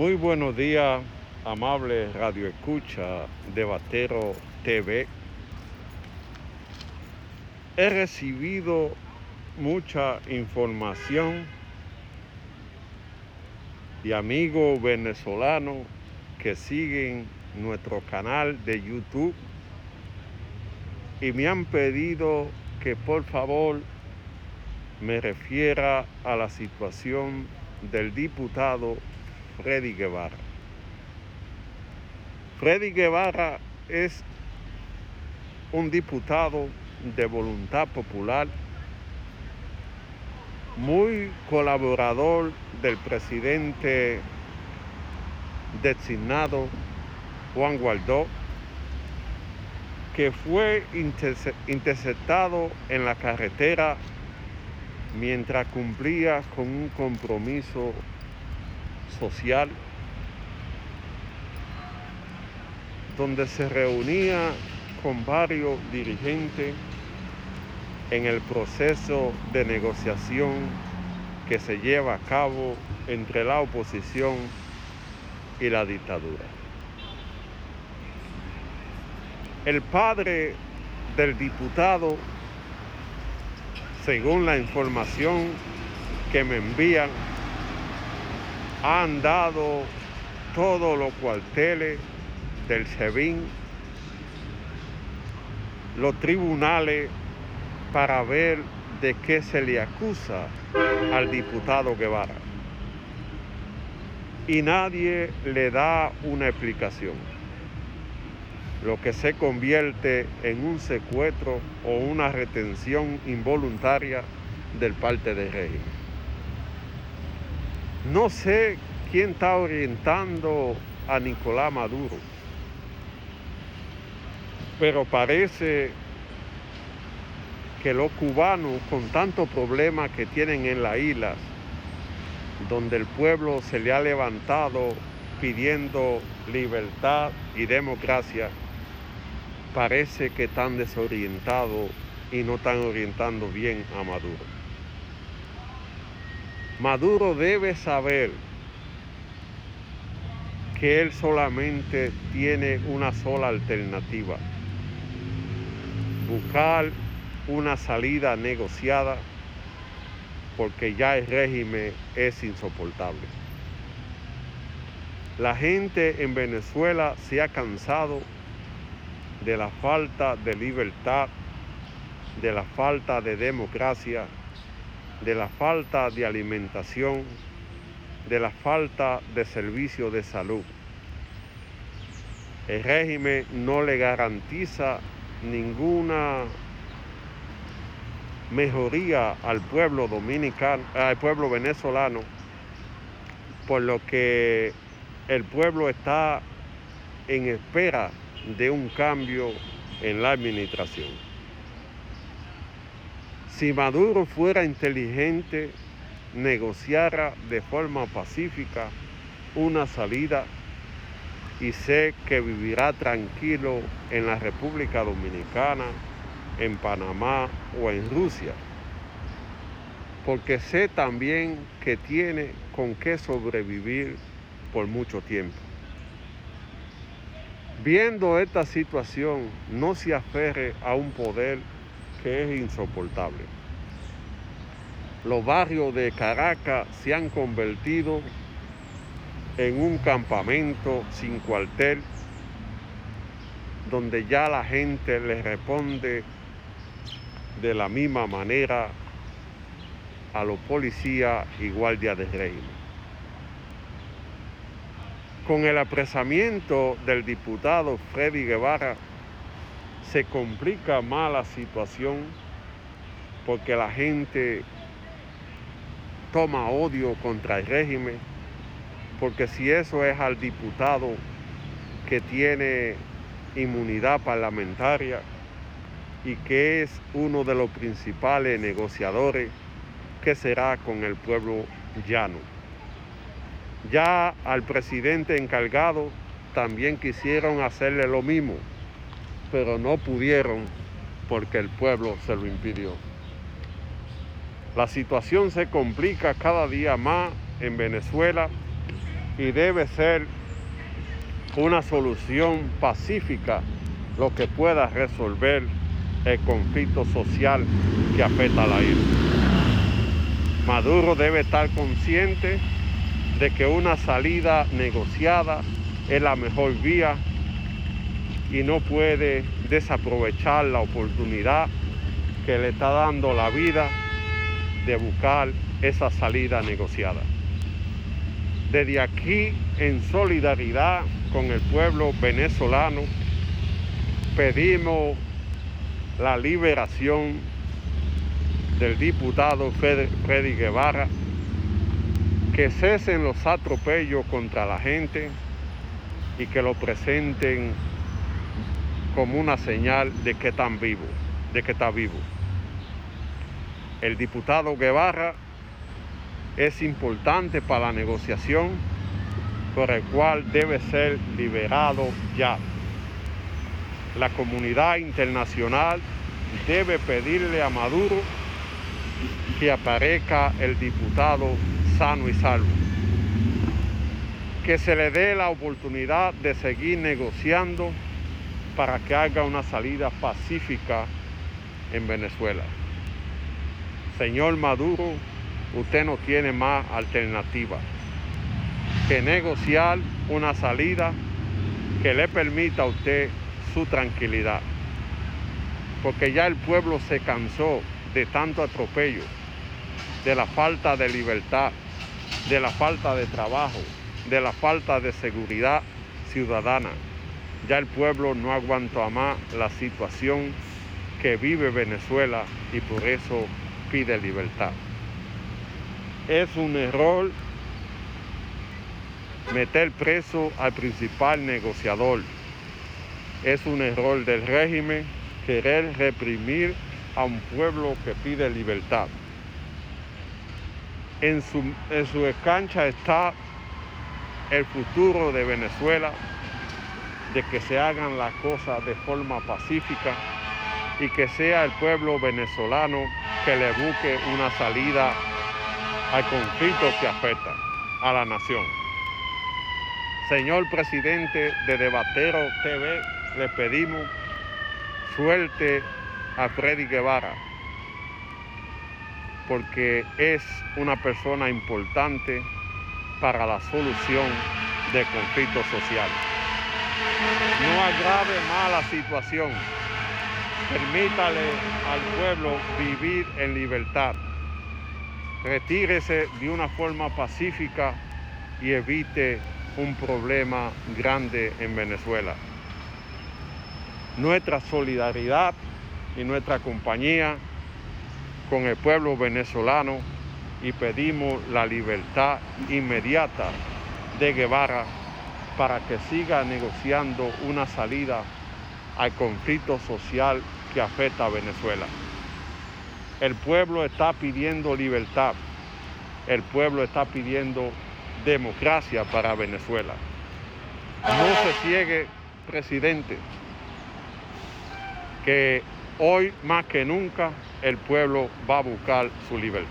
Muy buenos días, amable Radio Escucha de Batero TV. He recibido mucha información de amigos venezolanos que siguen nuestro canal de YouTube y me han pedido que por favor me refiera a la situación del diputado Freddy Guevara. Freddy Guevara es un diputado de voluntad popular, muy colaborador del presidente designado Juan Guaidó, que fue interceptado en la carretera mientras cumplía con un compromiso social donde se reunía con varios dirigentes en el proceso de negociación que se lleva a cabo entre la oposición y la dictadura. El padre del diputado, según la información que me envían, han dado todos los cuarteles del SEBIN, los tribunales para ver de qué se le acusa al diputado Guevara. Y nadie le da una explicación. Lo que se convierte en un secuestro o una retención involuntaria del parte del régimen. No sé quién está orientando a Nicolás Maduro, pero parece que los cubanos, con tantos problemas que tienen en las islas, donde el pueblo se le ha levantado pidiendo libertad y democracia, parece que están desorientados y no están orientando bien a Maduro. Maduro debe saber que él solamente tiene una sola alternativa, buscar una salida negociada porque ya el régimen es insoportable. La gente en Venezuela se ha cansado de la falta de libertad, de la falta de democracia de la falta de alimentación, de la falta de servicio de salud. El régimen no le garantiza ninguna mejoría al pueblo dominicano, al pueblo venezolano, por lo que el pueblo está en espera de un cambio en la administración. Si Maduro fuera inteligente, negociara de forma pacífica una salida y sé que vivirá tranquilo en la República Dominicana, en Panamá o en Rusia, porque sé también que tiene con qué sobrevivir por mucho tiempo. Viendo esta situación, no se aferre a un poder que es insoportable. Los barrios de Caracas se han convertido en un campamento sin cuartel donde ya la gente le responde de la misma manera a los policías y guardias de régimen. Con el apresamiento del diputado Freddy Guevara se complica más la situación porque la gente toma odio contra el régimen, porque si eso es al diputado que tiene inmunidad parlamentaria y que es uno de los principales negociadores, ¿qué será con el pueblo llano? Ya al presidente encargado también quisieron hacerle lo mismo pero no pudieron porque el pueblo se lo impidió. La situación se complica cada día más en Venezuela y debe ser una solución pacífica lo que pueda resolver el conflicto social que afecta a la isla. Maduro debe estar consciente de que una salida negociada es la mejor vía y no puede desaprovechar la oportunidad que le está dando la vida de buscar esa salida negociada. Desde aquí, en solidaridad con el pueblo venezolano, pedimos la liberación del diputado Freddy Guevara, que cesen los atropellos contra la gente y que lo presenten como una señal de que están vivos, de que está vivo. El diputado Guevara es importante para la negociación, por el cual debe ser liberado ya. La comunidad internacional debe pedirle a Maduro que aparezca el diputado sano y salvo. Que se le dé la oportunidad de seguir negociando para que haga una salida pacífica en Venezuela. Señor Maduro, usted no tiene más alternativa que negociar una salida que le permita a usted su tranquilidad. Porque ya el pueblo se cansó de tanto atropello, de la falta de libertad, de la falta de trabajo, de la falta de seguridad ciudadana. Ya el pueblo no aguanta más la situación que vive Venezuela y por eso pide libertad. Es un error meter preso al principal negociador. Es un error del régimen querer reprimir a un pueblo que pide libertad. En su, en su está el futuro de Venezuela, de que se hagan las cosas de forma pacífica y que sea el pueblo venezolano que le busque una salida al conflicto que afecta a la nación. Señor presidente de Debatero TV, le pedimos suerte a Freddy Guevara, porque es una persona importante para la solución del conflicto social. No agrave más la situación. Permítale al pueblo vivir en libertad. Retírese de una forma pacífica y evite un problema grande en Venezuela. Nuestra solidaridad y nuestra compañía con el pueblo venezolano y pedimos la libertad inmediata de Guevara para que siga negociando una salida al conflicto social que afecta a Venezuela. El pueblo está pidiendo libertad, el pueblo está pidiendo democracia para Venezuela. No se ciegue, presidente, que hoy más que nunca el pueblo va a buscar su libertad.